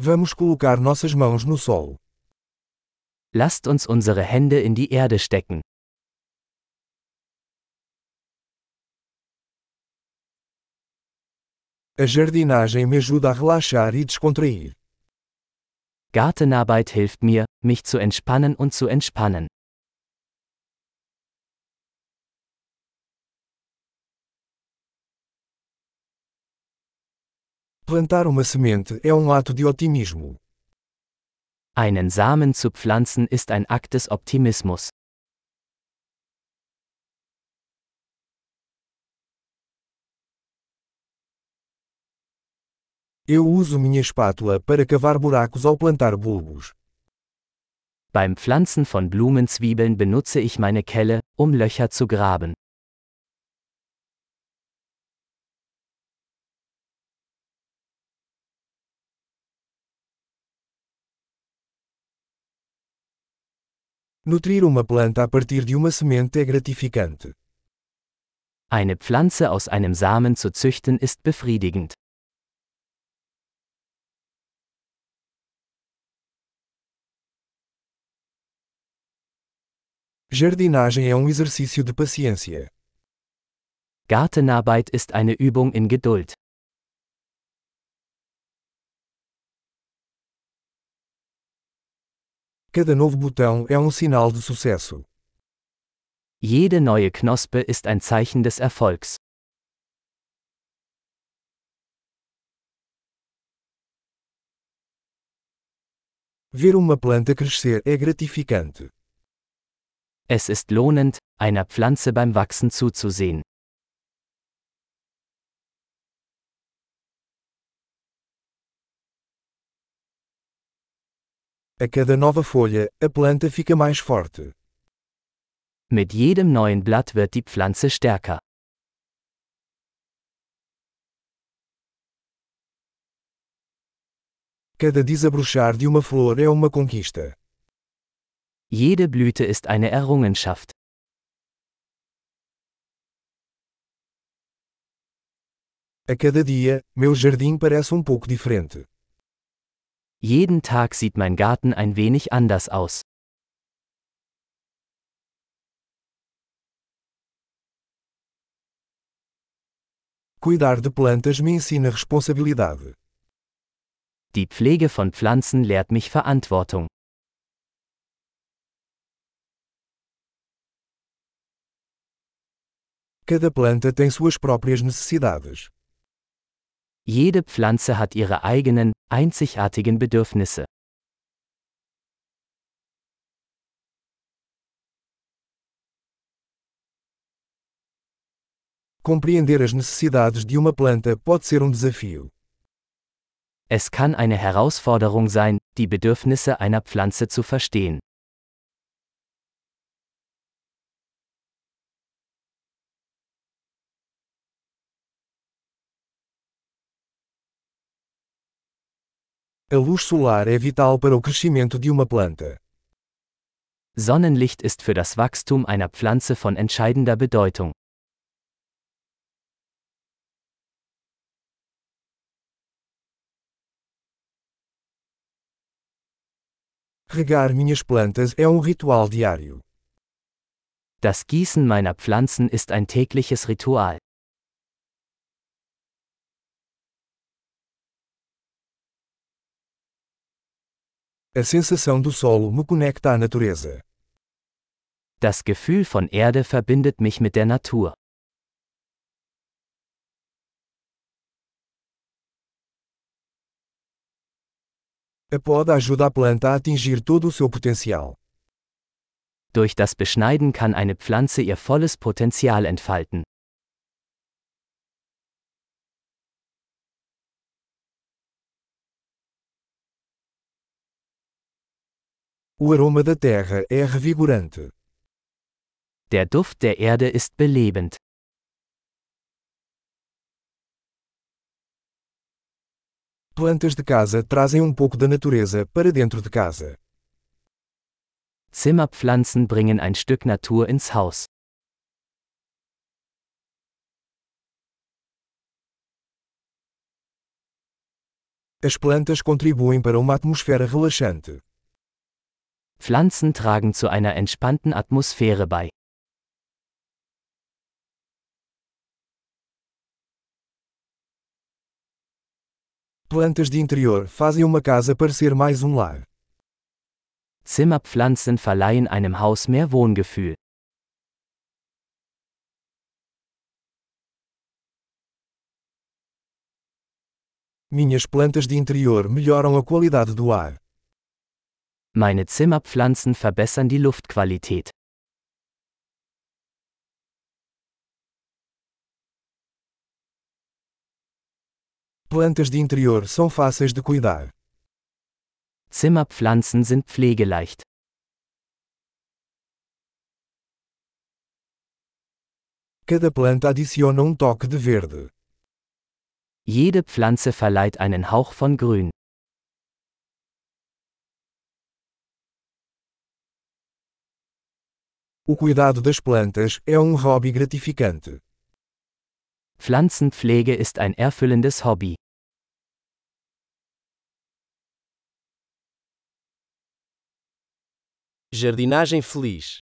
Vamos colocar nossas mãos no solo. Lasst uns unsere Hände in die Erde stecken. A jardinagem me ajuda a relaxar e descontrair. Gartenarbeit hilft mir, mich zu entspannen und zu entspannen. Plantar uma semente é um ato de otimismo. Einen Samen zu pflanzen ist ein Akt des Optimismus. Eu uso minha espátula para cavar buracos ao plantar bulbos. Beim Pflanzen von Blumenzwiebeln benutze ich meine Kelle, um Löcher zu graben. Nutrir uma planta a partir de uma semente é gratificante. Eine Pflanze aus einem Samen zu züchten ist befriedigend. Jardinagem é um exercício de paciência. Gartenarbeit ist eine Übung in Geduld. Cada novo botão é um sinal de sucesso. Jede neue Knospe ist ein Zeichen des Erfolgs. Ver uma planta crescer é gratificante. Es ist lohnend, einer Pflanze beim Wachsen zuzusehen. A cada nova folha, a planta fica mais forte. Mit jedem neuen Blatt wird die Pflanze stärker. Cada desabrochar de uma flor é uma conquista. Jede Blüte ist eine Errungenschaft. A cada dia, meu jardim parece um pouco diferente. Jeden Tag sieht mein Garten ein wenig anders aus. Cuidar de plantas me ensina responsabilidade. Die Pflege von Pflanzen lehrt mich Verantwortung. Cada planta tem suas próprias necessidades. Jede Pflanze hat ihre eigenen, einzigartigen Bedürfnisse. Compreender as necessidades de uma planta pode ser um desafio. Es kann eine Herausforderung sein, die Bedürfnisse einer Pflanze zu verstehen. A luz solar é vital para o crescimento de uma planta. Sonnenlicht ist für das Wachstum einer Pflanze von entscheidender Bedeutung. Regar minhas plantas é um ritual diário. Das Gießen meiner Pflanzen ist ein tägliches Ritual. A sensação do solo me conecta à natureza. Das Gefühl von Erde verbindet mich mit der Natur. A poda ajuda a planta a atingir todo o seu potencial. Durch das Beschneiden kann eine Pflanze ihr volles Potenzial entfalten. O aroma da terra é revigorante. Der Duft der Erde ist belebend. Plantas de casa trazem um pouco da natureza para dentro de casa. Zimmerpflanzen bringen ein Stück Natur ins Haus. As plantas contribuem para uma atmosfera relaxante. Pflanzen tragen zu einer entspannten Atmosphäre bei. Plantas de interior fazem uma casa parecer mais um lar. Zimmerpflanzen verleihen einem Haus mehr Wohngefühl. Minhas plantas de interior melhoram a qualidade do ar. Meine Zimmerpflanzen verbessern die Luftqualität. Plantas de interior são fáceis de cuidar. Zimmerpflanzen sind pflegeleicht. Cada planta adiciona um toque de verde. Jede Pflanze verleiht einen Hauch von Grün. O cuidado das plantas é um hobby gratificante. Pflanzenpflege ist ein erfüllendes Hobby. Jardinagem feliz.